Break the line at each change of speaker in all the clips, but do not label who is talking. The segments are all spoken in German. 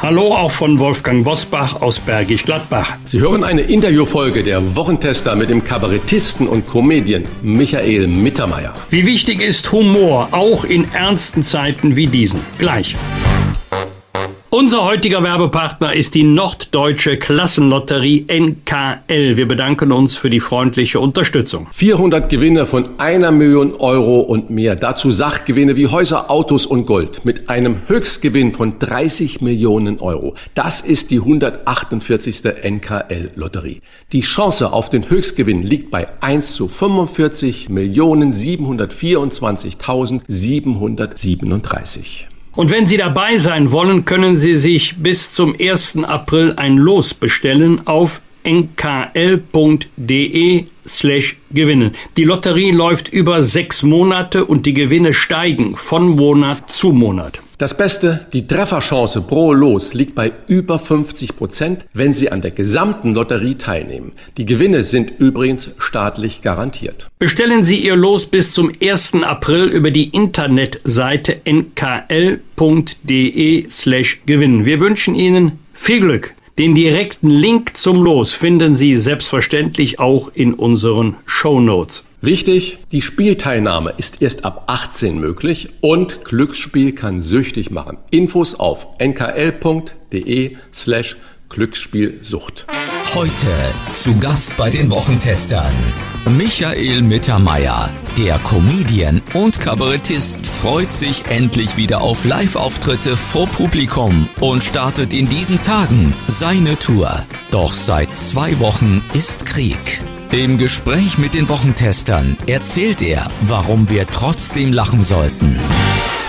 Hallo auch von Wolfgang Bosbach aus Bergisch Gladbach.
Sie hören eine Interviewfolge der Wochentester mit dem Kabarettisten und Comedian Michael Mittermeier.
Wie wichtig ist Humor, auch in ernsten Zeiten wie diesen? Gleich. Unser heutiger Werbepartner ist die Norddeutsche Klassenlotterie NKL. Wir bedanken uns für die freundliche Unterstützung.
400 Gewinne von einer Million Euro und mehr. Dazu Sachgewinne wie Häuser, Autos und Gold mit einem Höchstgewinn von 30 Millionen Euro. Das ist die 148. NKL-Lotterie. Die Chance auf den Höchstgewinn liegt bei 1 zu 45 Millionen 724.737.
Und wenn Sie dabei sein wollen, können Sie sich bis zum 1. April ein Los bestellen auf nkl.de slash gewinnen. Die Lotterie läuft über sechs Monate und die Gewinne steigen von Monat zu Monat.
Das Beste, die Trefferchance pro Los liegt bei über 50 Prozent, wenn Sie an der gesamten Lotterie teilnehmen. Die Gewinne sind übrigens staatlich garantiert.
Bestellen Sie Ihr Los bis zum 1. April über die Internetseite nkl.de slash gewinnen. Wir wünschen Ihnen viel Glück. Den direkten Link zum Los finden Sie selbstverständlich auch in unseren Show Notes.
Wichtig, die Spielteilnahme ist erst ab 18 möglich und Glücksspiel kann süchtig machen. Infos auf nkl.de slash Glücksspielsucht.
Heute zu Gast bei den Wochentestern Michael Mittermeier. Der Comedian und Kabarettist freut sich endlich wieder auf Live-Auftritte vor Publikum und startet in diesen Tagen seine Tour. Doch seit zwei Wochen ist Krieg. Im Gespräch mit den Wochentestern erzählt er, warum wir trotzdem lachen sollten.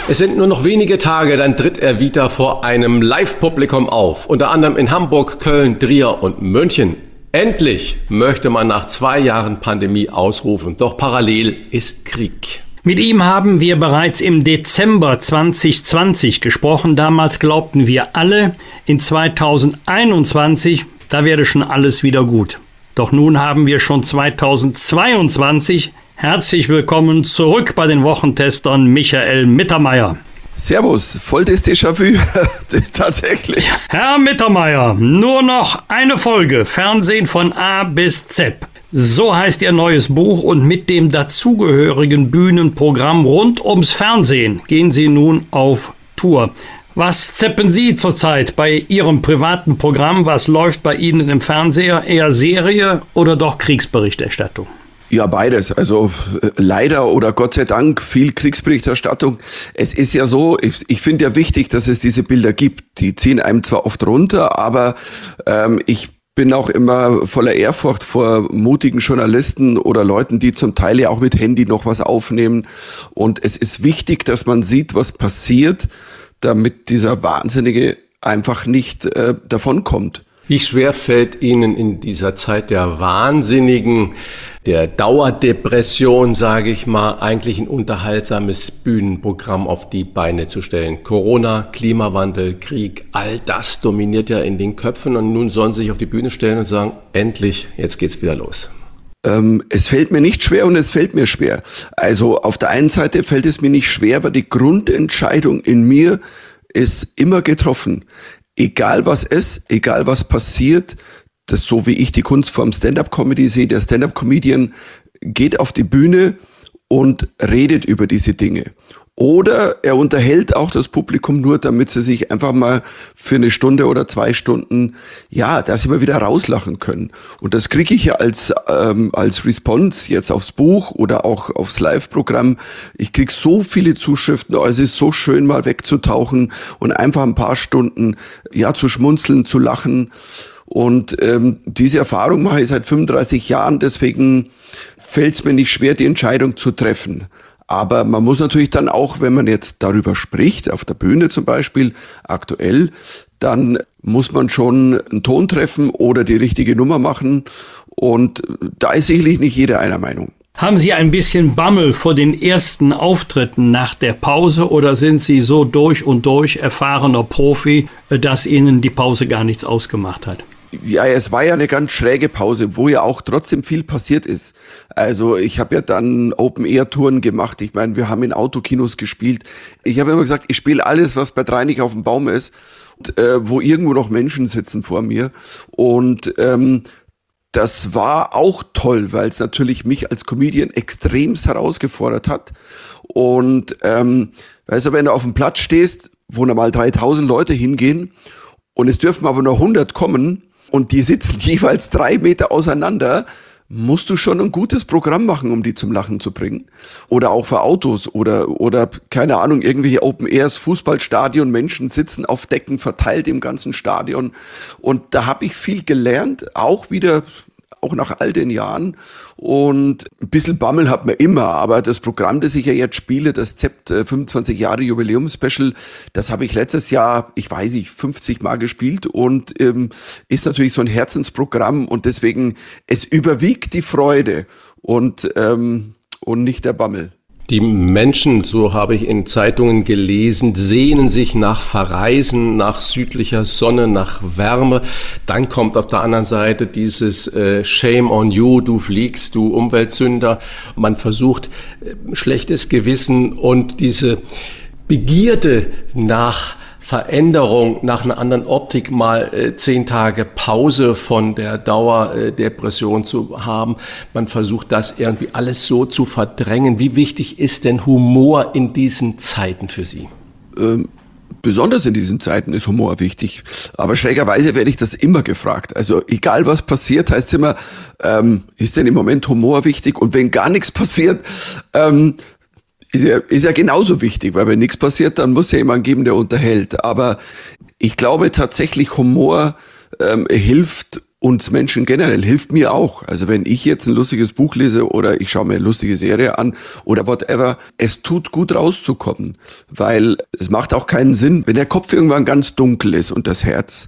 Es sind nur noch wenige Tage, dann tritt er wieder vor einem Live-Publikum auf. Unter anderem in Hamburg, Köln, Trier und München. Endlich möchte man nach zwei Jahren Pandemie ausrufen, doch parallel ist Krieg.
Mit ihm haben wir bereits im Dezember 2020 gesprochen. Damals glaubten wir alle, in 2021, da werde schon alles wieder gut. Doch nun haben wir schon 2022. Herzlich willkommen zurück bei den Wochentestern Michael Mittermeier.
Servus, voll das Déjà-vu. Das ist tatsächlich.
Herr Mittermeier, nur noch eine Folge. Fernsehen von A bis Z. So heißt Ihr neues Buch und mit dem dazugehörigen Bühnenprogramm rund ums Fernsehen gehen Sie nun auf Tour. Was zeppen Sie zurzeit bei Ihrem privaten Programm? Was läuft bei Ihnen im Fernseher? Eher Serie oder doch Kriegsberichterstattung?
Ja, beides. Also äh, leider oder Gott sei Dank viel Kriegsberichterstattung. Es ist ja so, ich, ich finde ja wichtig, dass es diese Bilder gibt. Die ziehen einem zwar oft runter, aber ähm, ich bin auch immer voller Ehrfurcht vor mutigen Journalisten oder Leuten, die zum Teil ja auch mit Handy noch was aufnehmen. Und es ist wichtig, dass man sieht, was passiert, damit dieser Wahnsinnige einfach nicht äh, davonkommt.
Wie schwer fällt Ihnen in dieser Zeit der Wahnsinnigen, der Dauerdepression, sage ich mal, eigentlich ein unterhaltsames Bühnenprogramm auf die Beine zu stellen? Corona, Klimawandel, Krieg, all das dominiert ja in den Köpfen und nun sollen sie sich auf die Bühne stellen und sagen, endlich, jetzt geht's wieder los.
Ähm, es fällt mir nicht schwer und es fällt mir schwer. Also auf der einen Seite fällt es mir nicht schwer, weil die Grundentscheidung in mir ist immer getroffen egal was ist, egal was passiert, das so wie ich die Kunstform Stand-up-Comedy sehe, der Stand-up-Comedian geht auf die Bühne und redet über diese Dinge. Oder er unterhält auch das Publikum nur, damit sie sich einfach mal für eine Stunde oder zwei Stunden, ja, dass sie mal wieder rauslachen können. Und das kriege ich ja als, ähm, als Response jetzt aufs Buch oder auch aufs Live-Programm. Ich krieg so viele Zuschriften, oh, es ist so schön, mal wegzutauchen und einfach ein paar Stunden, ja, zu schmunzeln, zu lachen. Und ähm, diese Erfahrung mache ich seit 35 Jahren, deswegen fällt es mir nicht schwer, die Entscheidung zu treffen. Aber man muss natürlich dann auch, wenn man jetzt darüber spricht, auf der Bühne zum Beispiel, aktuell, dann muss man schon einen Ton treffen oder die richtige Nummer machen. Und da ist sicherlich nicht jeder einer Meinung.
Haben Sie ein bisschen Bammel vor den ersten Auftritten nach der Pause oder sind Sie so durch und durch erfahrener Profi, dass Ihnen die Pause gar nichts ausgemacht hat?
Ja, es war ja eine ganz schräge Pause, wo ja auch trotzdem viel passiert ist. Also ich habe ja dann Open-Air-Touren gemacht. Ich meine, wir haben in Autokinos gespielt. Ich habe immer gesagt, ich spiele alles, was bei Dreinig auf dem Baum ist, und, äh, wo irgendwo noch Menschen sitzen vor mir. Und ähm, das war auch toll, weil es natürlich mich als Comedian extremst herausgefordert hat. Und ähm, weißt du, wenn du auf dem Platz stehst, wo normal 3000 Leute hingehen und es dürfen aber nur 100 kommen und die sitzen jeweils drei Meter auseinander, musst du schon ein gutes Programm machen, um die zum Lachen zu bringen. Oder auch für Autos oder, oder keine Ahnung, irgendwelche Open Airs, Fußballstadion, Menschen sitzen auf Decken verteilt im ganzen Stadion. Und da habe ich viel gelernt, auch wieder auch nach all den Jahren. Und ein bisschen Bammel hat man immer, aber das Programm, das ich ja jetzt spiele, das ZEPT 25 Jahre Jubiläum Special, das habe ich letztes Jahr, ich weiß nicht, 50 Mal gespielt und ähm, ist natürlich so ein Herzensprogramm und deswegen, es überwiegt die Freude und, ähm, und nicht der Bammel.
Die Menschen, so habe ich in Zeitungen gelesen, sehnen sich nach Verreisen, nach südlicher Sonne, nach Wärme. Dann kommt auf der anderen Seite dieses äh, Shame on you, du fliegst, du Umweltsünder. Man versucht äh, schlechtes Gewissen und diese Begierde nach Veränderung nach einer anderen Optik mal äh, zehn Tage Pause von der Dauerdepression äh, zu haben. Man versucht das irgendwie alles so zu verdrängen. Wie wichtig ist denn Humor in diesen Zeiten für Sie?
Ähm besonders in diesen Zeiten ist Humor wichtig. Aber schrägerweise werde ich das immer gefragt. Also egal was passiert, heißt es immer, ähm, ist denn im Moment Humor wichtig? Und wenn gar nichts passiert, ähm, ist ja, ist ja genauso wichtig, weil wenn nichts passiert, dann muss ja jemand geben, der unterhält. Aber ich glaube tatsächlich, Humor ähm, hilft uns Menschen generell, hilft mir auch. Also wenn ich jetzt ein lustiges Buch lese oder ich schaue mir eine lustige Serie an oder whatever, es tut gut rauszukommen, weil es macht auch keinen Sinn, wenn der Kopf irgendwann ganz dunkel ist und das Herz,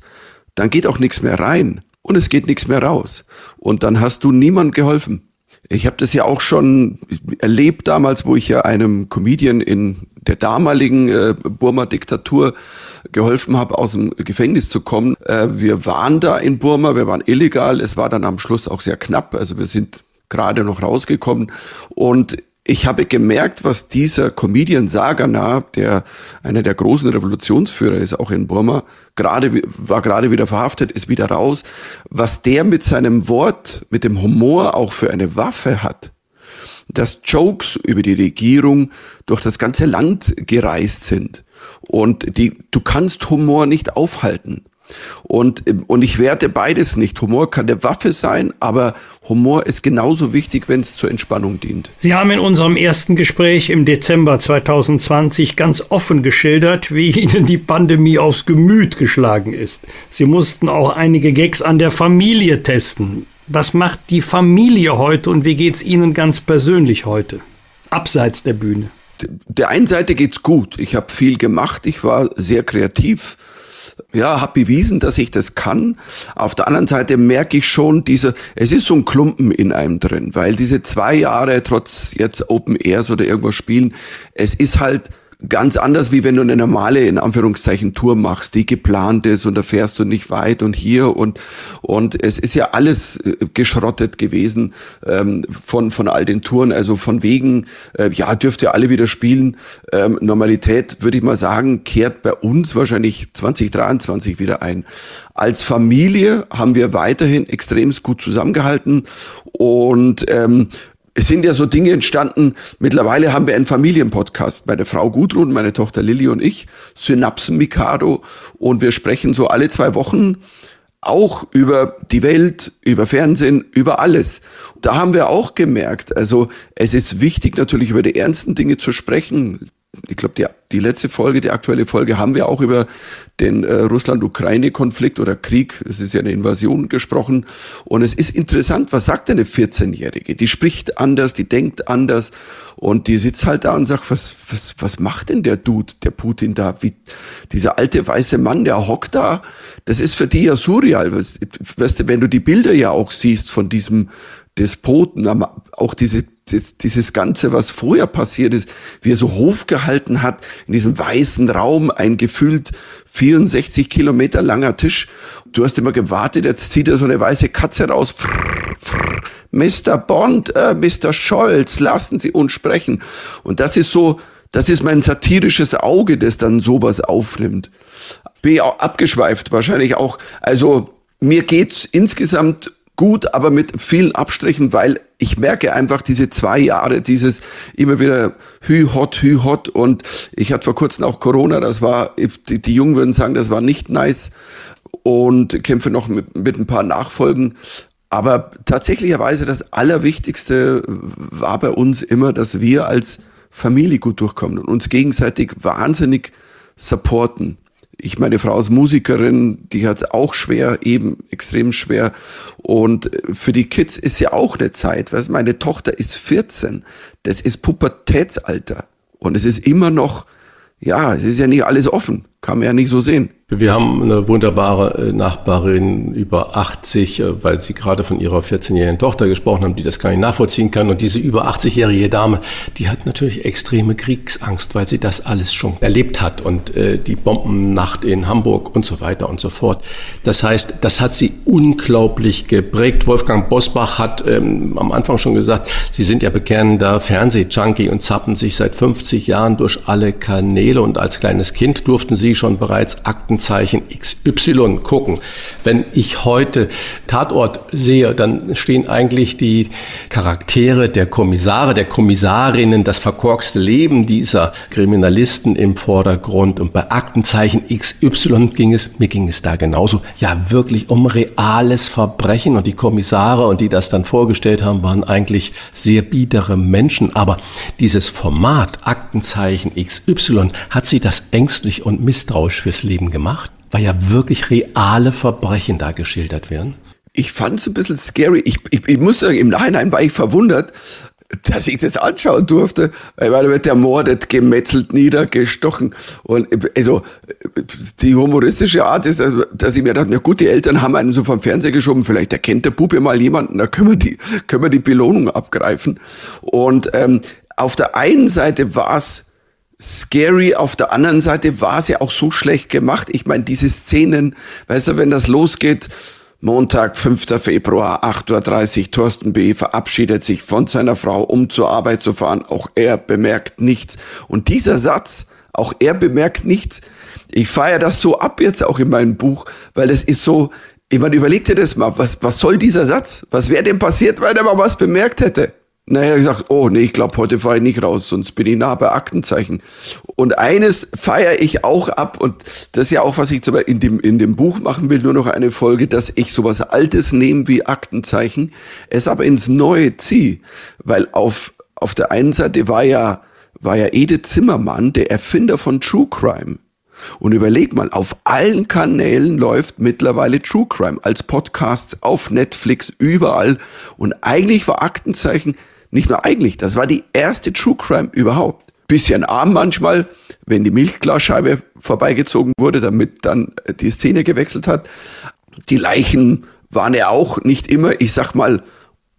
dann geht auch nichts mehr rein und es geht nichts mehr raus. Und dann hast du niemand geholfen. Ich habe das ja auch schon erlebt damals, wo ich ja einem Comedian in der damaligen äh, Burma-Diktatur geholfen habe, aus dem Gefängnis zu kommen. Äh, wir waren da in Burma, wir waren illegal. Es war dann am Schluss auch sehr knapp. Also wir sind gerade noch rausgekommen. Und ich habe gemerkt, was dieser Comedian Sagana, der einer der großen Revolutionsführer ist, auch in Burma, gerade, war gerade wieder verhaftet, ist wieder raus, was der mit seinem Wort, mit dem Humor auch für eine Waffe hat, dass Jokes über die Regierung durch das ganze Land gereist sind. Und die, du kannst Humor nicht aufhalten. Und, und ich werte beides nicht. Humor kann eine Waffe sein, aber Humor ist genauso wichtig, wenn es zur Entspannung dient.
Sie haben in unserem ersten Gespräch im Dezember 2020 ganz offen geschildert, wie Ihnen die Pandemie aufs Gemüt geschlagen ist. Sie mussten auch einige Gags an der Familie testen. Was macht die Familie heute und wie geht es Ihnen ganz persönlich heute? Abseits der Bühne.
Der einen Seite geht's gut. Ich habe viel gemacht. Ich war sehr kreativ ja, habe bewiesen, dass ich das kann. Auf der anderen Seite merke ich schon, diese, es ist so ein Klumpen in einem drin, weil diese zwei Jahre trotz jetzt Open Airs oder irgendwas spielen, es ist halt, Ganz anders, wie wenn du eine normale, in Anführungszeichen, Tour machst, die geplant ist und da fährst du nicht weit und hier und, und es ist ja alles äh, geschrottet gewesen ähm, von, von all den Touren. Also von wegen, äh, ja, dürft ihr alle wieder spielen. Ähm, Normalität, würde ich mal sagen, kehrt bei uns wahrscheinlich 2023 wieder ein. Als Familie haben wir weiterhin extremst gut zusammengehalten und ähm, es sind ja so Dinge entstanden. Mittlerweile haben wir einen Familienpodcast. Meine Frau Gudrun, meine Tochter Lilly und ich, Synapsen Mikado. Und wir sprechen so alle zwei Wochen auch über die Welt, über Fernsehen, über alles. Da haben wir auch gemerkt, also es ist wichtig natürlich über die ernsten Dinge zu sprechen. Ich glaube, die, die letzte Folge, die aktuelle Folge, haben wir auch über den äh, Russland-Ukraine-Konflikt oder Krieg, es ist ja eine Invasion gesprochen. Und es ist interessant, was sagt eine 14-Jährige? Die spricht anders, die denkt anders und die sitzt halt da und sagt, was, was, was macht denn der Dude, der Putin da? Wie, dieser alte weiße Mann, der hockt da, das ist für die ja surreal. Weißt du, wenn du die Bilder ja auch siehst von diesem Despoten, auch diese das, dieses Ganze, was vorher passiert ist, wie er so Hof gehalten hat, in diesem weißen Raum, ein gefühlt 64 Kilometer langer Tisch. Du hast immer gewartet, jetzt zieht er so eine weiße Katze raus. Mr. Bond, äh, Mr. Scholz, lassen Sie uns sprechen. Und das ist so, das ist mein satirisches Auge, das dann sowas aufnimmt. Bin ich auch abgeschweift, wahrscheinlich auch. Also, mir geht's insgesamt gut, aber mit vielen Abstrichen, weil ich merke einfach diese zwei Jahre, dieses immer wieder hü hot, hü hot und ich hatte vor kurzem auch Corona, das war, die, die Jungen würden sagen, das war nicht nice. Und kämpfe noch mit, mit ein paar Nachfolgen. Aber tatsächlicherweise das Allerwichtigste war bei uns immer, dass wir als Familie gut durchkommen und uns gegenseitig wahnsinnig supporten ich meine Frau ist Musikerin, die hat es auch schwer, eben extrem schwer. Und für die Kids ist ja auch eine Zeit. Weißt, meine Tochter ist 14. Das ist Pubertätsalter. Und es ist immer noch, ja, es ist ja nicht alles offen. Kann man ja nicht so sehen.
Wir haben eine wunderbare äh, Nachbarin über 80, äh, weil Sie gerade von Ihrer 14-jährigen Tochter gesprochen haben, die das gar nicht nachvollziehen kann. Und diese über 80-jährige Dame, die hat natürlich extreme Kriegsangst, weil sie das alles schon erlebt hat und äh, die Bombennacht in Hamburg und so weiter und so fort. Das heißt, das hat sie unglaublich geprägt. Wolfgang Bosbach hat ähm, am Anfang schon gesagt, Sie sind ja bekennender Fernsehjunkie und zappen sich seit 50 Jahren durch alle Kanäle und als kleines Kind durften Sie schon bereits Akten Aktenzeichen XY gucken. Wenn ich heute Tatort sehe, dann stehen eigentlich die Charaktere der Kommissare, der Kommissarinnen, das verkorkste Leben dieser Kriminalisten im Vordergrund. Und bei Aktenzeichen XY ging es, mir ging es da genauso, ja wirklich um reales Verbrechen. Und die Kommissare und die das dann vorgestellt haben, waren eigentlich sehr biedere Menschen. Aber dieses Format Aktenzeichen XY hat sie das ängstlich und misstrauisch fürs Leben gemacht weil ja wirklich reale Verbrechen da geschildert werden?
Ich fand es ein bisschen scary. Ich, ich, ich muss sagen, im Nachhinein war ich verwundert, dass ich das anschauen durfte, weil da wird ermordet, gemetzelt, niedergestochen. Und also die humoristische Art ist, dass ich mir dachte, na gut, die Eltern haben einen so vom Fernseher geschoben, vielleicht erkennt der Bub ja mal jemanden, da können wir die, können wir die Belohnung abgreifen. Und ähm, auf der einen Seite war es scary. Auf der anderen Seite war es ja auch so schlecht gemacht. Ich meine, diese Szenen, weißt du, wenn das losgeht, Montag, 5. Februar, 8.30 Uhr, Thorsten B. verabschiedet sich von seiner Frau, um zur Arbeit zu fahren. Auch er bemerkt nichts. Und dieser Satz, auch er bemerkt nichts, ich feiere das so ab jetzt auch in meinem Buch, weil es ist so, ich meine, überleg dir das mal, was, was soll dieser Satz? Was wäre denn passiert, wenn er mal was bemerkt hätte? Naja, ich gesagt, oh nee, ich glaube, heute fahre ich nicht raus, sonst bin ich nah bei Aktenzeichen. Und eines feiere ich auch ab, und das ist ja auch, was ich in dem, in dem Buch machen will, nur noch eine Folge, dass ich sowas Altes nehme wie Aktenzeichen, es aber ins Neue ziehe. Weil auf, auf der einen Seite war ja, war ja Edith Zimmermann der Erfinder von True Crime. Und überleg mal, auf allen Kanälen läuft mittlerweile True Crime als Podcasts auf Netflix überall. Und eigentlich war Aktenzeichen nicht nur eigentlich, das war die erste True Crime überhaupt. Bisschen arm manchmal, wenn die Milchglasscheibe vorbeigezogen wurde, damit dann die Szene gewechselt hat. Die Leichen waren ja auch nicht immer, ich sag mal,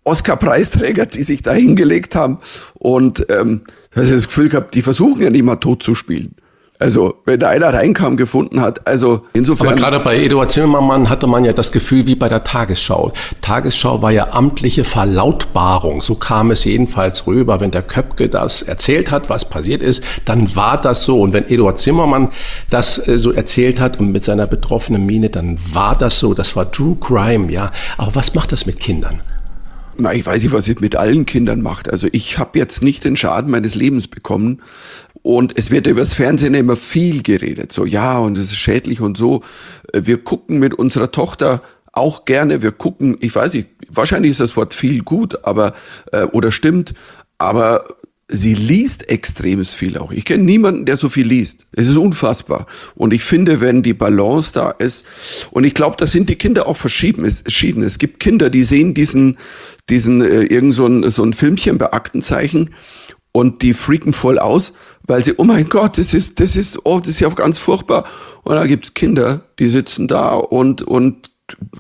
Oscar-Preisträger, die sich da hingelegt haben. Und ähm, hast das Gefühl gehabt, die versuchen ja nicht mal tot zu spielen. Also, wenn da einer reinkam, gefunden hat, also insofern.
Aber gerade bei Eduard Zimmermann hatte man ja das Gefühl wie bei der Tagesschau. Tagesschau war ja amtliche Verlautbarung. So kam es jedenfalls rüber. Wenn der Köpke das erzählt hat, was passiert ist, dann war das so. Und wenn Eduard Zimmermann das äh, so erzählt hat und mit seiner betroffenen Miene, dann war das so. Das war True Crime, ja. Aber was macht das mit Kindern?
Na, ich weiß nicht, was es mit allen Kindern macht. Also ich habe jetzt nicht den Schaden meines Lebens bekommen. Und es wird über das Fernsehen immer viel geredet. So, ja, und es ist schädlich und so. Wir gucken mit unserer Tochter auch gerne, wir gucken, ich weiß nicht, wahrscheinlich ist das Wort viel gut, aber, äh, oder stimmt, aber sie liest extremes viel auch. Ich kenne niemanden, der so viel liest. Es ist unfassbar. Und ich finde, wenn die Balance da ist, und ich glaube, da sind die Kinder auch verschieden. Es, verschieden. es gibt Kinder, die sehen diesen, diesen äh, irgend so ein, so ein Filmchen bei Aktenzeichen und die freaken voll aus, weil sie, oh mein Gott, das ist, das ist, oh, das ist ja ganz furchtbar. Und da gibt's Kinder, die sitzen da und, und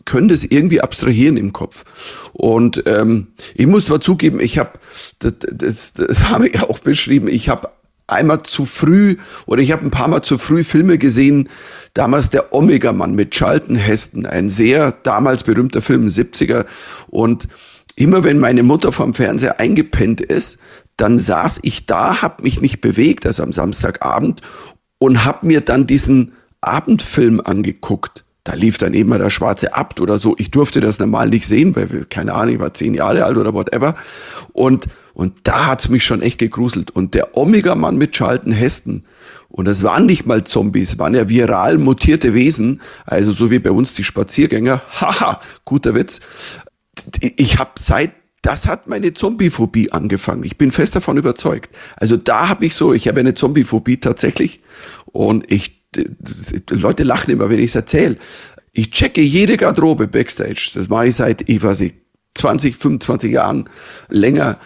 können das irgendwie abstrahieren im Kopf. Und ähm, ich muss zwar zugeben, ich habe, das, das, das habe ich auch beschrieben, ich habe einmal zu früh oder ich habe ein paar Mal zu früh Filme gesehen. Damals der Omega-Mann mit Charlton Heston, ein sehr damals berühmter Film, 70er. Und immer wenn meine Mutter vom Fernseher eingepennt ist, dann saß ich da, habe mich nicht bewegt, also am Samstagabend, und habe mir dann diesen Abendfilm angeguckt da lief dann eben mal der schwarze Abt oder so. Ich durfte das normal nicht sehen, weil, keine Ahnung, ich war zehn Jahre alt oder whatever. Und, und da hat's mich schon echt gegruselt. Und der Omega-Mann mit Charlton Heston, und das waren nicht mal Zombies, waren ja viral mutierte Wesen, also so wie bei uns die Spaziergänger. Haha, guter Witz. Ich habe seit das hat meine Zombiephobie angefangen. Ich bin fest davon überzeugt. Also da habe ich so, ich habe eine Zombiephobie tatsächlich und ich Leute lachen immer, wenn ich es erzähle. Ich checke jede Garderobe backstage. Das mache ich seit, ich weiß nicht, 20, 25 Jahren länger.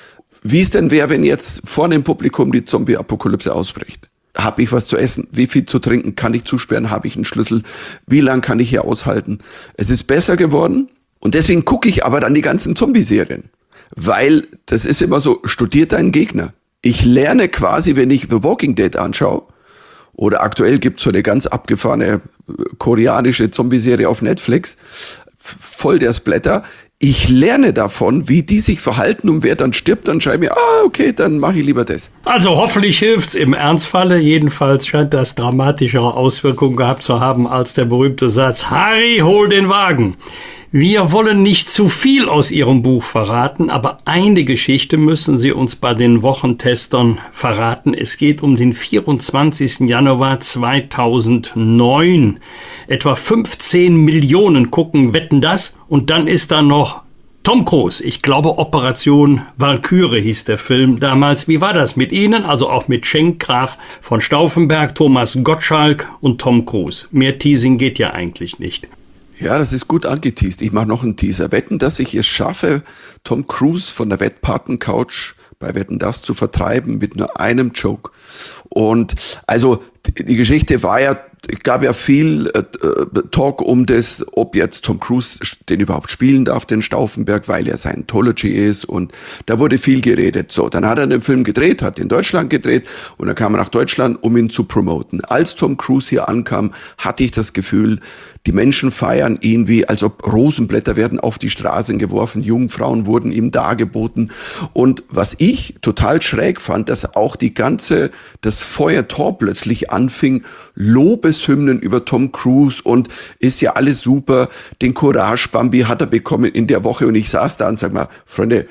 Wie es denn wäre, wenn jetzt vor dem Publikum die Zombie-Apokalypse ausbricht? Habe ich was zu essen? Wie viel zu trinken? Kann ich zusperren? Habe ich einen Schlüssel? Wie lange kann ich hier aushalten? Es ist besser geworden. Und deswegen gucke ich aber dann die ganzen Zombie-Serien. Weil das ist immer so, studiert deinen Gegner. Ich lerne quasi, wenn ich The Walking Dead anschaue, oder aktuell gibt's so eine ganz abgefahrene äh, koreanische Zombie-Serie auf Netflix, voll der Splatter. Ich lerne davon, wie die sich verhalten und wer dann stirbt, dann schreibe ich mir, ah, okay, dann mache ich lieber das.
Also hoffentlich hilft's im Ernstfalle. Jedenfalls scheint das dramatischere Auswirkungen gehabt zu haben als der berühmte Satz, Harry, hol den Wagen. Wir wollen nicht zu viel aus Ihrem Buch verraten, aber eine Geschichte müssen Sie uns bei den Wochentestern verraten. Es geht um den 24. Januar 2009. Etwa 15 Millionen gucken, wetten das. Und dann ist da noch Tom Cruise, ich glaube Operation Valkyrie hieß der Film damals. Wie war das mit Ihnen? Also auch mit Schenk Graf von Stauffenberg, Thomas Gottschalk und Tom Cruise. Mehr Teasing geht ja eigentlich nicht.
Ja, das ist gut angeteased. Ich mache noch einen Teaser. Wetten, dass ich es schaffe, Tom Cruise von der Wettpaten-Couch bei Wetten das zu vertreiben mit nur einem Joke. Und also die Geschichte war ja gab ja viel äh, Talk um das, ob jetzt Tom Cruise den überhaupt spielen darf, den Stauffenberg, weil er Scientology ist und da wurde viel geredet. So, dann hat er den Film gedreht, hat in Deutschland gedreht und dann kam er nach Deutschland, um ihn zu promoten. Als Tom Cruise hier ankam, hatte ich das Gefühl, die Menschen feiern ihn wie, als ob Rosenblätter werden auf die Straßen geworfen, Jungfrauen wurden ihm dargeboten. Und was ich total schräg fand, dass auch die ganze, das Feuertor plötzlich anfing, Lobeshymnen über Tom Cruise und ist ja alles super. Den Courage Bambi hat er bekommen in der Woche und ich saß da und sag mal, Freunde,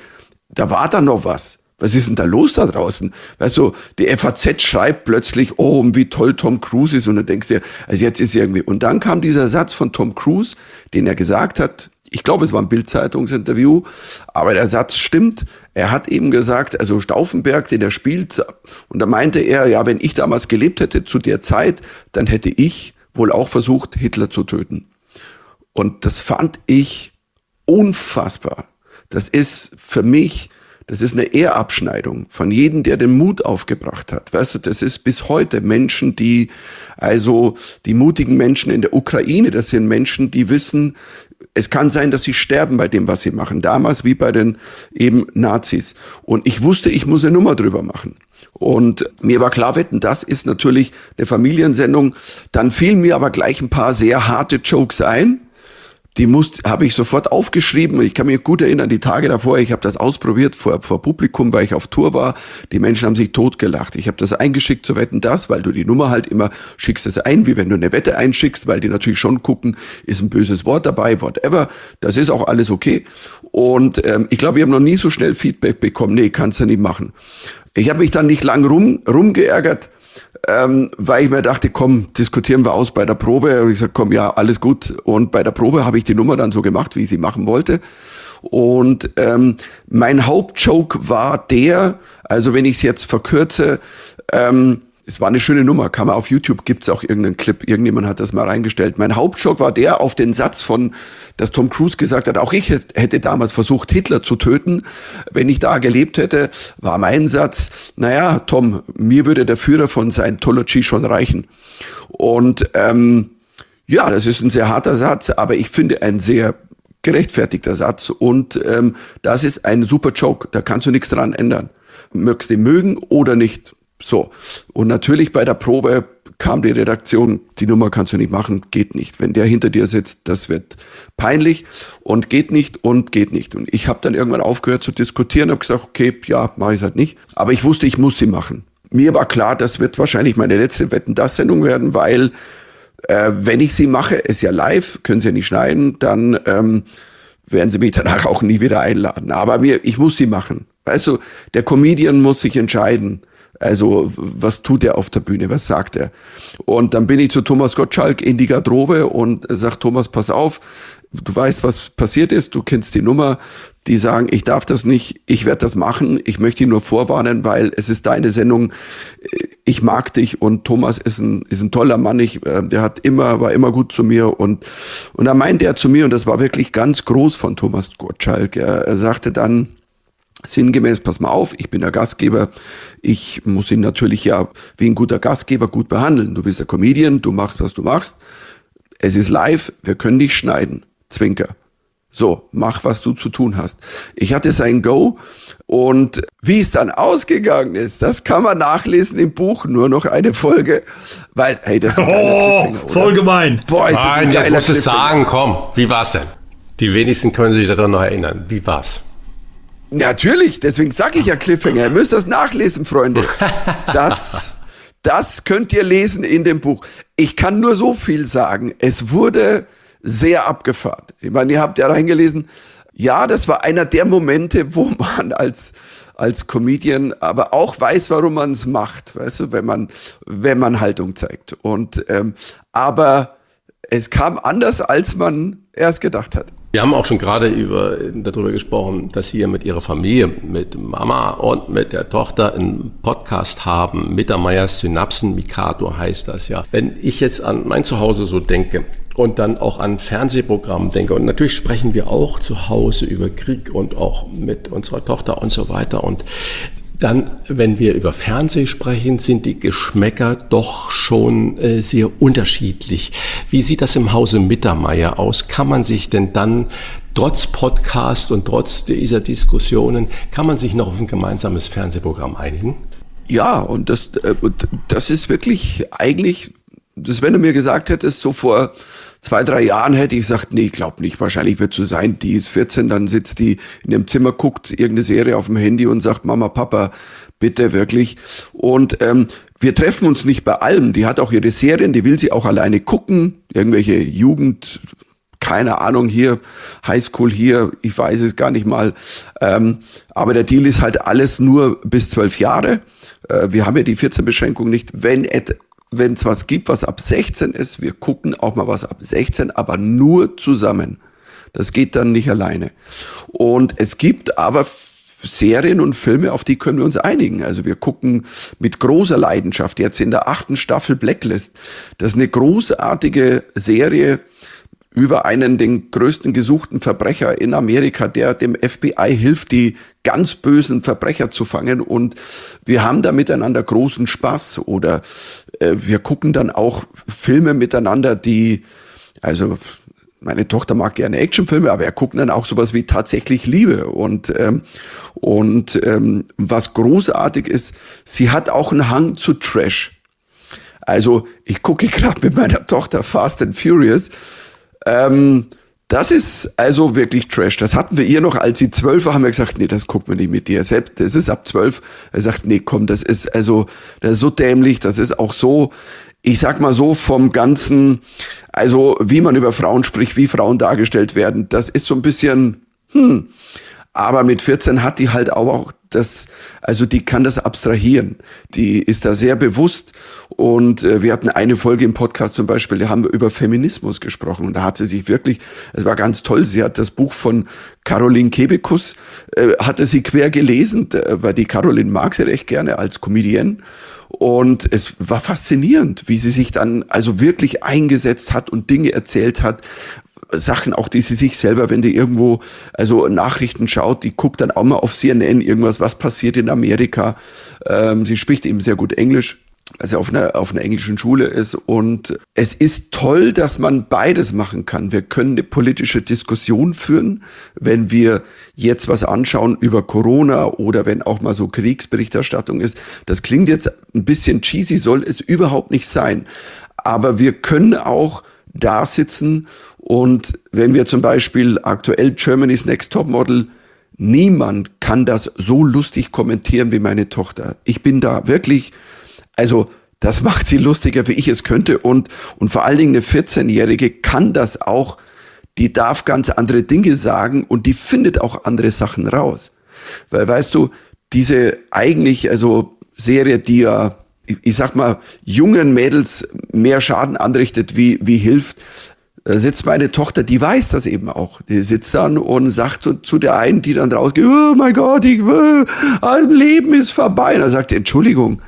da war da noch was. Was ist denn da los da draußen? Weißt du, die FAZ schreibt plötzlich, oh, wie toll Tom Cruise ist. Und dann denkst du dir, also jetzt ist irgendwie. Und dann kam dieser Satz von Tom Cruise, den er gesagt hat. Ich glaube, es war ein Bild-Zeitungsinterview, aber der Satz stimmt. Er hat eben gesagt, also Stauffenberg, den er spielt, und da meinte er, ja, wenn ich damals gelebt hätte zu der Zeit, dann hätte ich wohl auch versucht, Hitler zu töten. Und das fand ich unfassbar. Das ist für mich das ist eine Ehrabschneidung von jedem, der den Mut aufgebracht hat. Weißt du, das ist bis heute Menschen, die, also die mutigen Menschen in der Ukraine, das sind Menschen, die wissen, es kann sein, dass sie sterben bei dem, was sie machen. Damals wie bei den eben Nazis. Und ich wusste, ich muss eine Nummer drüber machen. Und mir war klar, wetten, das ist natürlich eine Familiensendung. Dann fielen mir aber gleich ein paar sehr harte Jokes ein die muss habe ich sofort aufgeschrieben. Ich kann mich gut erinnern, die Tage davor, ich habe das ausprobiert vor, vor Publikum, weil ich auf Tour war. Die Menschen haben sich totgelacht. Ich habe das eingeschickt zu Wetten das, weil du die Nummer halt immer schickst es ein, wie wenn du eine Wette einschickst, weil die natürlich schon gucken, ist ein böses Wort dabei, whatever. Das ist auch alles okay. Und ähm, ich glaube, ich habe noch nie so schnell Feedback bekommen. Nee, kannst du nicht machen. Ich habe mich dann nicht lang rum rumgeärgert ähm, weil ich mir dachte, komm, diskutieren wir aus bei der Probe. Habe ich gesagt, komm, ja, alles gut. Und bei der Probe habe ich die Nummer dann so gemacht, wie ich sie machen wollte. Und ähm, mein Hauptjoke war der, also wenn ich es jetzt verkürze, ähm, es war eine schöne Nummer, kann man auf YouTube, gibt's auch irgendeinen Clip, irgendjemand hat das mal reingestellt. Mein Hauptschock war der auf den Satz von, dass Tom Cruise gesagt hat, auch ich hätte damals versucht, Hitler zu töten. Wenn ich da gelebt hätte, war mein Satz, naja, Tom, mir würde der Führer von Scientology schon reichen. Und ähm, ja, das ist ein sehr harter Satz, aber ich finde ein sehr gerechtfertigter Satz. Und ähm, das ist ein super Joke, da kannst du nichts dran ändern. Mögst du mögen oder nicht. So. Und natürlich bei der Probe kam die Redaktion, die Nummer kannst du nicht machen, geht nicht. Wenn der hinter dir sitzt, das wird peinlich und geht nicht und geht nicht. Und ich habe dann irgendwann aufgehört zu diskutieren, habe gesagt, okay, ja, mache ich halt nicht. Aber ich wusste, ich muss sie machen. Mir war klar, das wird wahrscheinlich meine letzte Wetten das Sendung werden, weil äh, wenn ich sie mache, ist ja live, können sie ja nicht schneiden, dann ähm, werden sie mich danach auch nie wieder einladen. Aber mir, ich muss sie machen. Weißt du, der Comedian muss sich entscheiden also was tut er auf der Bühne, was sagt er? Und dann bin ich zu Thomas Gottschalk in die Garderobe und sagt, Thomas, pass auf, du weißt, was passiert ist, du kennst die Nummer, die sagen, ich darf das nicht, ich werde das machen, ich möchte ihn nur vorwarnen, weil es ist deine Sendung, ich mag dich und Thomas ist ein, ist ein toller Mann, ich, äh, der hat immer, war immer gut zu mir und, und dann meinte er zu mir, und das war wirklich ganz groß von Thomas Gottschalk, er, er sagte dann, sinngemäß, pass mal auf, ich bin der Gastgeber, ich muss ihn natürlich ja wie ein guter Gastgeber gut behandeln. Du bist der Comedian, du machst, was du machst. Es ist live, wir können dich schneiden. Zwinker. So, mach, was du zu tun hast. Ich hatte sein Go und wie es dann ausgegangen ist, das kann man nachlesen im Buch, nur noch eine Folge, weil, hey, das ist ein
oh, voll gemein.
Boah, ist Nein, das ein geiler jetzt musst du sagen, komm, wie war's denn? Die wenigsten können sich daran noch erinnern. Wie war's?
Natürlich, deswegen sage ich ja Cliffhanger. Ihr müsst das nachlesen, Freunde. Das, das könnt ihr lesen in dem Buch. Ich kann nur so viel sagen. Es wurde sehr abgefahren. Ich meine, ihr habt ja reingelesen. Ja, das war einer der Momente, wo man als, als Comedian aber auch weiß, warum man es macht, weißt du, wenn man, wenn man Haltung zeigt. Und, ähm, aber es kam anders, als man erst gedacht hat.
Wir haben auch schon gerade über, darüber gesprochen, dass Sie mit Ihrer Familie, mit Mama und mit der Tochter einen Podcast haben. Mittermeiers Synapsen Mikado heißt das ja. Wenn ich jetzt an mein Zuhause so denke und dann auch an Fernsehprogramm denke und natürlich sprechen wir auch zu Hause über Krieg und auch mit unserer Tochter und so weiter und dann, wenn wir über Fernsehen sprechen, sind die Geschmäcker doch schon äh, sehr unterschiedlich. Wie sieht das im Hause Mittermeier aus? Kann man sich denn dann trotz Podcast und trotz dieser Diskussionen, kann man sich noch auf ein gemeinsames Fernsehprogramm einigen?
Ja, und das, äh, das ist wirklich eigentlich, das, wenn du mir gesagt hättest, so vor zwei, drei Jahren hätte ich gesagt, nee, glaub nicht, wahrscheinlich wird so sein, die ist 14, dann sitzt die in dem Zimmer, guckt irgendeine Serie auf dem Handy und sagt, Mama, Papa, bitte wirklich. Und ähm, wir treffen uns nicht bei allem. Die hat auch ihre Serien, die will sie auch alleine gucken, irgendwelche Jugend, keine Ahnung hier, Highschool hier, ich weiß es gar nicht mal. Ähm, aber der Deal ist halt alles nur bis zwölf Jahre. Äh, wir haben ja die 14-Beschränkung nicht. Wenn et wenn es was gibt, was ab 16 ist, wir gucken auch mal was ab 16, aber nur zusammen. Das geht dann nicht alleine. Und es gibt aber Serien und Filme, auf die können wir uns einigen. Also wir gucken mit großer Leidenschaft jetzt in der achten Staffel Blacklist. Das ist eine großartige Serie über einen, den größten gesuchten Verbrecher in Amerika, der dem FBI hilft, die ganz bösen Verbrecher zu fangen. Und wir haben da miteinander großen Spaß. Oder äh, wir gucken dann auch Filme miteinander, die, also meine Tochter mag gerne Actionfilme, aber wir gucken dann auch sowas wie tatsächlich Liebe. Und, ähm, und ähm, was großartig ist, sie hat auch einen Hang zu Trash. Also ich gucke gerade mit meiner Tochter Fast and Furious. Ähm, das ist also wirklich Trash. Das hatten wir ihr noch, als sie zwölf war, haben wir gesagt, nee, das gucken wir nicht mit dir. Selbst, das ist ab zwölf. Er sagt, nee, komm, das ist also, das ist so dämlich, das ist auch so, ich sag mal so vom ganzen, also wie man über Frauen spricht, wie Frauen dargestellt werden, das ist so ein bisschen, hm. Aber mit 14 hat die halt auch das, also die kann das abstrahieren. Die ist da sehr bewusst. Und äh, wir hatten eine Folge im Podcast zum Beispiel, da haben wir über Feminismus gesprochen. Und da hat sie sich wirklich, es war ganz toll, sie hat das Buch von Caroline Kebekus, äh, hatte sie quer gelesen, weil die Caroline mag sie recht gerne als Comedienne. Und es war faszinierend, wie sie sich dann also wirklich eingesetzt hat und Dinge erzählt hat, Sachen auch, die sie sich selber, wenn die irgendwo, also Nachrichten schaut, die guckt dann auch mal auf CNN irgendwas, was passiert in Amerika. Ähm, sie spricht eben sehr gut Englisch weil sie auf einer, auf einer englischen Schule ist. Und es ist toll, dass man beides machen kann. Wir können eine politische Diskussion führen, wenn wir jetzt was anschauen über Corona oder wenn auch mal so Kriegsberichterstattung ist. Das klingt jetzt ein bisschen cheesy, soll es überhaupt nicht sein. Aber wir können auch da sitzen und wenn wir zum Beispiel aktuell Germany's Next Top Model Niemand kann das so lustig kommentieren wie meine Tochter. Ich bin da wirklich, also das macht sie lustiger, wie ich es könnte. Und, und vor allen Dingen eine 14-Jährige kann das auch. Die darf ganz andere Dinge sagen und die findet auch andere Sachen raus. Weil weißt du, diese eigentlich, also Serie, die ja, ich sag mal, jungen Mädels mehr Schaden anrichtet, wie, wie hilft, sitzt meine Tochter, die weiß das eben auch. Die sitzt dann und sagt zu, zu der einen, die dann rausgeht, oh mein Gott, ich will, ein Leben ist vorbei. Und er sagt, Entschuldigung,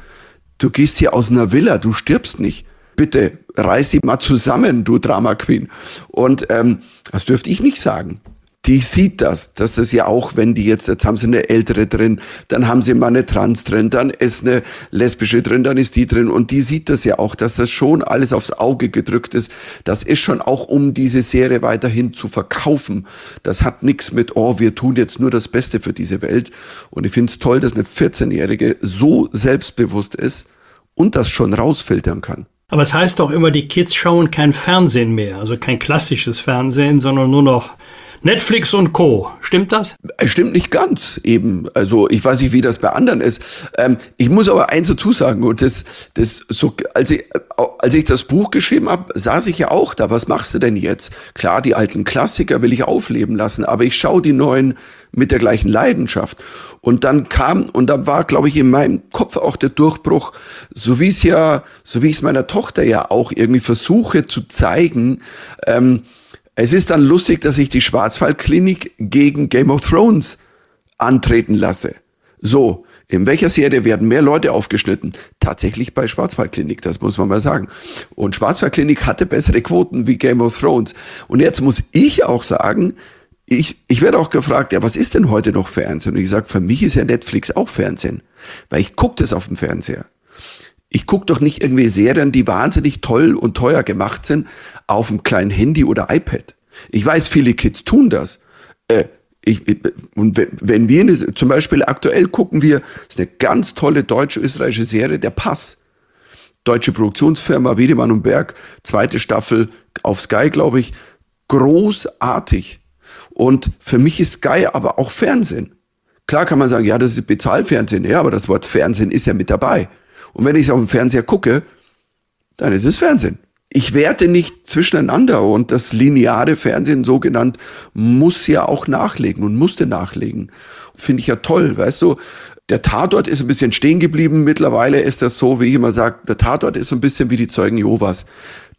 du gehst hier aus einer Villa, du stirbst nicht. Bitte reiß dich mal zusammen, du Drama Queen. Und ähm, das dürfte ich nicht sagen die sieht das, dass das ja auch, wenn die jetzt, jetzt haben sie eine ältere drin, dann haben sie mal eine Trans drin, dann ist eine lesbische drin, dann ist die drin und die sieht das ja auch, dass das schon alles aufs Auge gedrückt ist. Das ist schon auch, um diese Serie weiterhin zu verkaufen. Das hat nichts mit, oh, wir tun jetzt nur das Beste für diese Welt. Und ich finde es toll, dass eine 14-Jährige so selbstbewusst ist und das schon rausfiltern kann.
Aber es heißt doch immer, die Kids schauen kein Fernsehen mehr, also kein klassisches Fernsehen, sondern nur noch Netflix und Co. Stimmt das?
Stimmt nicht ganz eben. Also ich weiß nicht, wie das bei anderen ist. Ähm, ich muss aber eins dazu sagen, und das, das so, als ich, als ich das Buch geschrieben habe, saß ich ja auch da. Was machst du denn jetzt? Klar, die alten Klassiker will ich aufleben lassen, aber ich schaue die neuen mit der gleichen Leidenschaft. Und dann kam, und da war, glaube ich, in meinem Kopf auch der Durchbruch, so wie es ja, so wie ich es meiner Tochter ja auch irgendwie versuche zu zeigen, ähm, es ist dann lustig, dass ich die Schwarzwaldklinik gegen Game of Thrones antreten lasse. So, in welcher Serie werden mehr Leute aufgeschnitten? Tatsächlich bei Schwarzwaldklinik, das muss man mal sagen. Und Schwarzwaldklinik hatte bessere Quoten wie Game of Thrones. Und jetzt muss ich auch sagen, ich, ich werde auch gefragt, ja, was ist denn heute noch Fernsehen? Und ich sage, für mich ist ja Netflix auch Fernsehen, weil ich gucke das auf dem Fernseher. Ich gucke doch nicht irgendwie Serien, die wahnsinnig toll und teuer gemacht sind, auf einem kleinen Handy oder iPad. Ich weiß, viele Kids tun das. Äh, ich, und wenn, wenn wir eine, zum Beispiel aktuell gucken wir, ist eine ganz tolle deutsche-österreichische Serie, Der Pass. Deutsche Produktionsfirma Wiedemann und Berg, zweite Staffel auf Sky, glaube ich. Großartig. Und für mich ist Sky aber auch Fernsehen. Klar kann man sagen, ja, das ist Bezahlfernsehen. Ja, aber das Wort Fernsehen ist ja mit dabei. Und wenn ich es auf dem Fernseher gucke, dann ist es Fernsehen. Ich werte nicht zwischeneinander und das lineare Fernsehen, so genannt, muss ja auch nachlegen und musste nachlegen. Finde ich ja toll, weißt du. Der Tatort ist ein bisschen stehen geblieben. Mittlerweile ist das so, wie ich immer sage, der Tatort ist so ein bisschen wie die Zeugen Jehovas.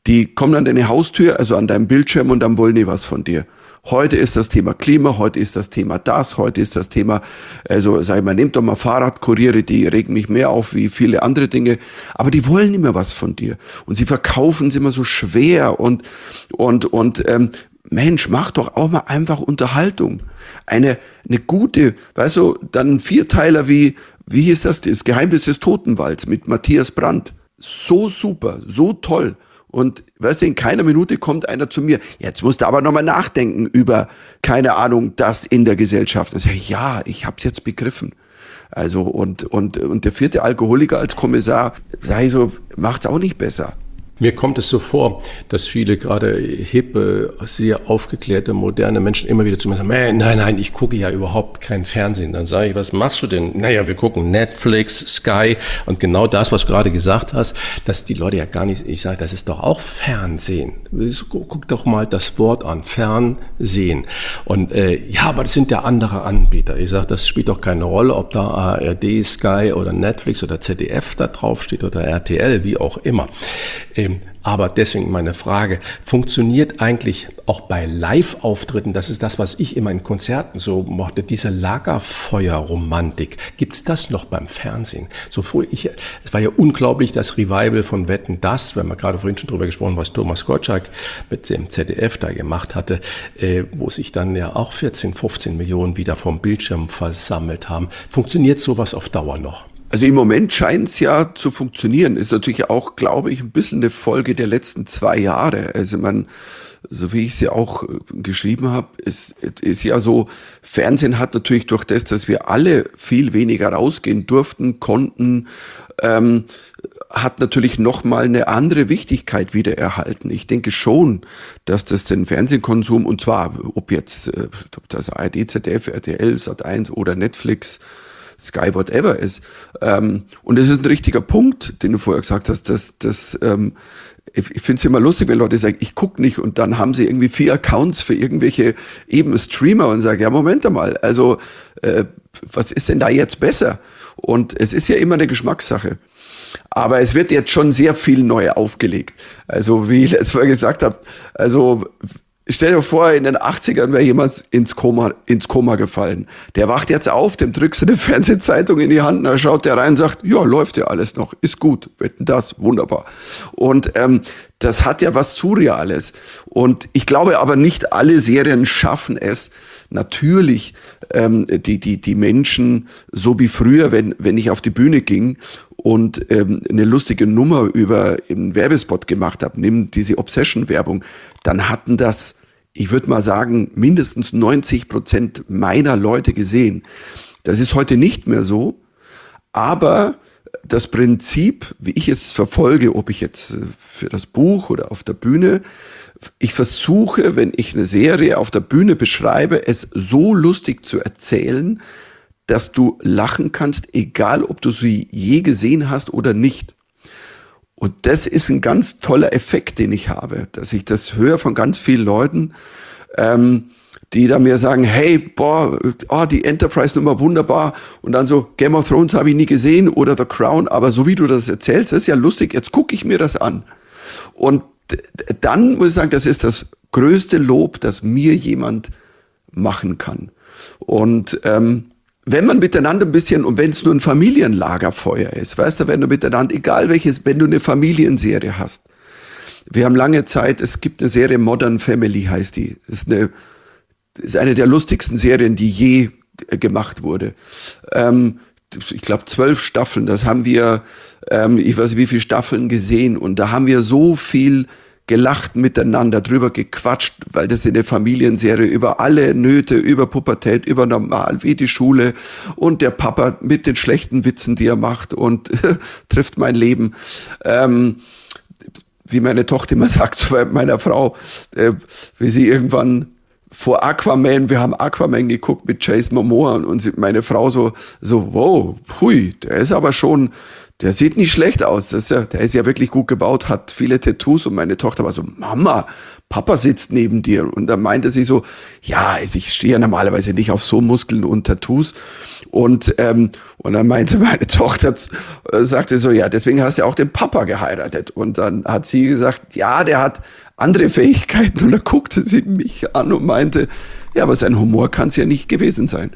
Die kommen an deine Haustür, also an deinem Bildschirm und dann wollen die was von dir. Heute ist das Thema Klima, heute ist das Thema das, heute ist das Thema, also sag ich mal, nehmt doch mal Fahrradkuriere, die regen mich mehr auf wie viele andere Dinge, aber die wollen immer was von dir und sie verkaufen es immer so schwer und und und ähm, Mensch, mach doch auch mal einfach Unterhaltung. Eine, eine gute, weißt du, dann ein Vierteiler wie, wie hieß das, das Geheimnis des Totenwalds mit Matthias Brandt. So super, so toll. Und weißt du, in keiner Minute kommt einer zu mir, jetzt musst du aber nochmal nachdenken über, keine Ahnung, das in der Gesellschaft. Ich sage, ja, ich hab's jetzt begriffen. Also, und, und, und der vierte Alkoholiker als Kommissar, ich so, macht's auch nicht besser.
Mir kommt es so vor, dass viele gerade hippe, sehr aufgeklärte, moderne Menschen immer wieder zu mir sagen, nein, nein, ich gucke ja überhaupt kein Fernsehen. Dann sage ich, was machst du denn? Naja, wir gucken Netflix, Sky und genau das, was du gerade gesagt hast, dass die Leute ja gar nicht, ich sage, das ist doch auch Fernsehen. Guck doch mal das Wort an, Fernsehen. Und äh, ja, aber das sind ja andere Anbieter. Ich sage, das spielt doch keine Rolle, ob da ARD, Sky oder Netflix oder ZDF da drauf steht oder RTL, wie auch immer. Ähm, aber deswegen meine Frage, funktioniert eigentlich auch bei Live-Auftritten, das ist das, was ich immer in Konzerten so mochte, diese Lagerfeuer-Romantik, gibt's das noch beim Fernsehen? So früh, ich, es war ja unglaublich, das Revival von Wetten, das, wenn wir gerade vorhin schon drüber gesprochen, was Thomas Gottschalk mit dem ZDF da gemacht hatte, äh, wo sich dann ja auch 14, 15 Millionen wieder vom Bildschirm versammelt haben. Funktioniert sowas auf Dauer noch?
Also im Moment scheint es ja zu funktionieren. Ist natürlich auch, glaube ich, ein bisschen eine Folge der letzten zwei Jahre. Also man, so wie ich es ja auch äh, geschrieben habe, ist, ist ja so, Fernsehen hat natürlich durch das, dass wir alle viel weniger rausgehen durften, konnten, ähm, hat natürlich nochmal eine andere Wichtigkeit wieder erhalten. Ich denke schon, dass das den Fernsehkonsum, und zwar ob jetzt äh, ob das ARD, ZDF, RTL, Sat1 oder Netflix, Sky whatever ist. Ähm, und das ist ein richtiger Punkt, den du vorher gesagt hast, dass, dass ähm, ich, ich finde es immer lustig, wenn Leute sagen, ich gucke nicht und dann haben sie irgendwie vier Accounts für irgendwelche eben Streamer und sagen, ja, Moment einmal, also äh, was ist denn da jetzt besser? Und es ist ja immer eine Geschmackssache. Aber es wird jetzt schon sehr viel neu aufgelegt. Also wie ich letztes Mal gesagt habe, also Stell dir vor, in den 80ern wäre jemand ins Koma, ins Koma gefallen. Der wacht jetzt auf, dem drückst du eine Fernsehzeitung in die Hand, da schaut der rein und sagt, ja, läuft ja alles noch, ist gut, wetten das, wunderbar. Und ähm, das hat ja was Surreales. Und ich glaube aber nicht alle Serien schaffen es, natürlich ähm, die, die, die Menschen, so wie früher, wenn, wenn ich auf die Bühne ging und ähm, eine lustige Nummer über einen Werbespot gemacht habe, nimm diese Obsession-Werbung, dann hatten das, ich würde mal sagen, mindestens 90 Prozent meiner Leute gesehen. Das ist heute nicht mehr so, aber das Prinzip, wie ich es verfolge, ob ich jetzt äh, für das Buch oder auf der Bühne, ich versuche, wenn ich eine Serie auf der Bühne beschreibe, es so lustig zu erzählen, dass du lachen kannst, egal ob du sie je gesehen hast oder nicht. Und das ist ein ganz toller Effekt, den ich habe, dass ich das höre von ganz vielen Leuten, ähm, die da mir sagen, hey, boah, oh, die Enterprise-Nummer wunderbar. Und dann so, Game of Thrones habe ich nie gesehen oder The Crown, aber so wie du das erzählst, ist ja lustig, jetzt gucke ich mir das an. Und dann muss ich sagen, das ist das größte Lob, das mir jemand machen kann. Und ähm, wenn man miteinander ein bisschen, und wenn es nur ein Familienlagerfeuer ist, weißt du, wenn du miteinander, egal welches, wenn du eine Familienserie hast. Wir haben lange Zeit, es gibt eine Serie Modern Family heißt die. Das ist eine, ist eine der lustigsten Serien, die je gemacht wurde. Ähm, ich glaube zwölf Staffeln, das haben wir, ähm, ich weiß nicht wie viele Staffeln gesehen und da haben wir so viel gelacht miteinander, drüber gequatscht, weil das in der Familienserie über alle Nöte, über Pubertät, über normal, wie die Schule und der Papa mit den schlechten Witzen, die er macht und trifft mein Leben. Ähm, wie meine Tochter immer sagt zu meiner Frau, äh, wie sie irgendwann vor Aquaman, wir haben Aquaman geguckt mit Chase Momoa und meine Frau so, so, wow, hui, der ist aber schon, der sieht nicht schlecht aus. Das ist ja, der ist ja wirklich gut gebaut, hat viele Tattoos und meine Tochter war so, Mama, Papa sitzt neben dir. Und da meinte sie so, ja, also ich stehe ja normalerweise nicht auf so Muskeln und Tattoos. Und, ähm, und dann meinte meine Tochter, äh, sagte so, ja, deswegen hast du ja auch den Papa geheiratet. Und dann hat sie gesagt, ja, der hat andere Fähigkeiten. Und dann guckte sie mich an und meinte, ja, aber sein Humor kann es ja nicht gewesen sein.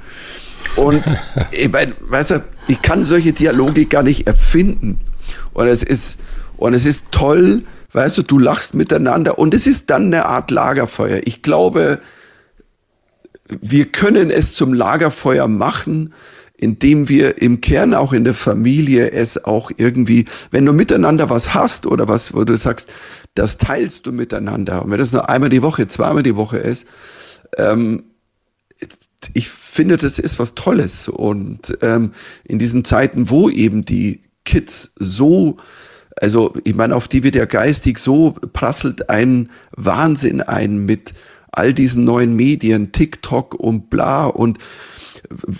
Und ich meine, weißt du, ich kann solche Dialoge gar nicht erfinden. Und es ist, und es ist toll, weißt du, du lachst miteinander und es ist dann eine Art Lagerfeuer. Ich glaube, wir können es zum Lagerfeuer machen, indem wir im Kern auch in der Familie es auch irgendwie, wenn du miteinander was hast oder was, wo du sagst, das teilst du miteinander. Und wenn das nur einmal die Woche, zweimal die Woche ist, ähm, ich finde, das ist was Tolles. Und ähm, in diesen Zeiten, wo eben die Kids so Also ich meine, auf die wird ja geistig so prasselt ein Wahnsinn ein mit all diesen neuen Medien, TikTok und bla und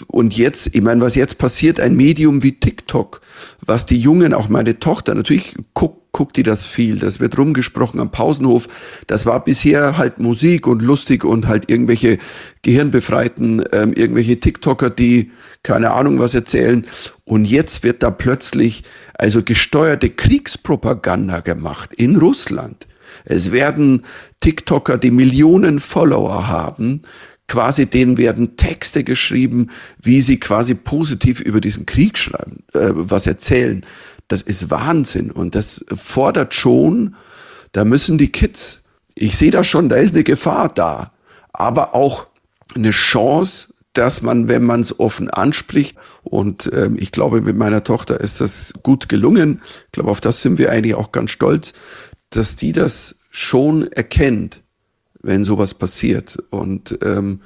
und jetzt, ich meine, was jetzt passiert, ein Medium wie TikTok, was die Jungen, auch meine Tochter, natürlich guckt, guckt die das viel, das wird rumgesprochen am Pausenhof, das war bisher halt Musik und lustig und halt irgendwelche Gehirnbefreiten, ähm, irgendwelche TikToker, die keine Ahnung was erzählen und jetzt wird da plötzlich also gesteuerte Kriegspropaganda gemacht in Russland. Es werden TikToker, die Millionen Follower haben, quasi denen werden Texte geschrieben, wie sie quasi positiv über diesen Krieg schreiben, äh, was erzählen. Das ist Wahnsinn und das fordert schon, da müssen die Kids, ich sehe da schon, da ist eine Gefahr da, aber auch eine Chance, dass man, wenn man es offen anspricht, und ähm, ich glaube, mit meiner Tochter ist das gut gelungen, ich glaube, auf das sind wir eigentlich auch ganz stolz, dass die das schon erkennt, wenn sowas passiert. Und ähm,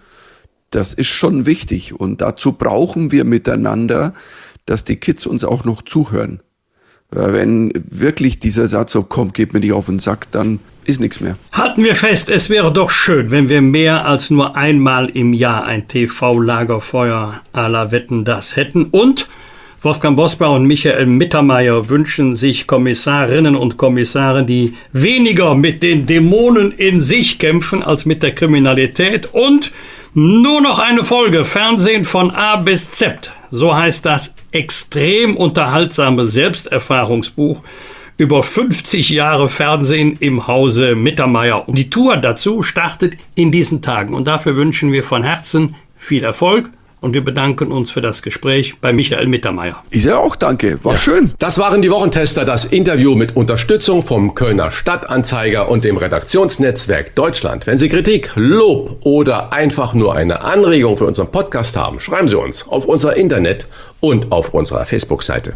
das ist schon wichtig. Und dazu brauchen wir miteinander, dass die Kids uns auch noch zuhören. Weil wenn wirklich dieser Satz so kommt, geht mir nicht auf den Sack, dann ist nichts mehr.
Halten wir fest, es wäre doch schön, wenn wir mehr als nur einmal im Jahr ein TV-Lagerfeuer aller Wetten das hätten. Und Wolfgang Bosbach und Michael Mittermeier wünschen sich Kommissarinnen und Kommissare, die weniger mit den Dämonen in sich kämpfen als mit der Kriminalität und nur noch eine Folge Fernsehen von A bis Z. So heißt das extrem unterhaltsame Selbsterfahrungsbuch über 50 Jahre Fernsehen im Hause Mittermeier. Und die Tour dazu startet in diesen Tagen. Und dafür wünschen wir von Herzen viel Erfolg und wir bedanken uns für das Gespräch bei Michael Mittermeier.
Ich sage auch danke, war ja. schön.
Das waren die Wochentester, das Interview mit Unterstützung vom Kölner Stadtanzeiger und dem Redaktionsnetzwerk Deutschland. Wenn Sie Kritik, Lob oder einfach nur eine Anregung für unseren Podcast haben, schreiben Sie uns auf unser Internet und auf unserer Facebook-Seite.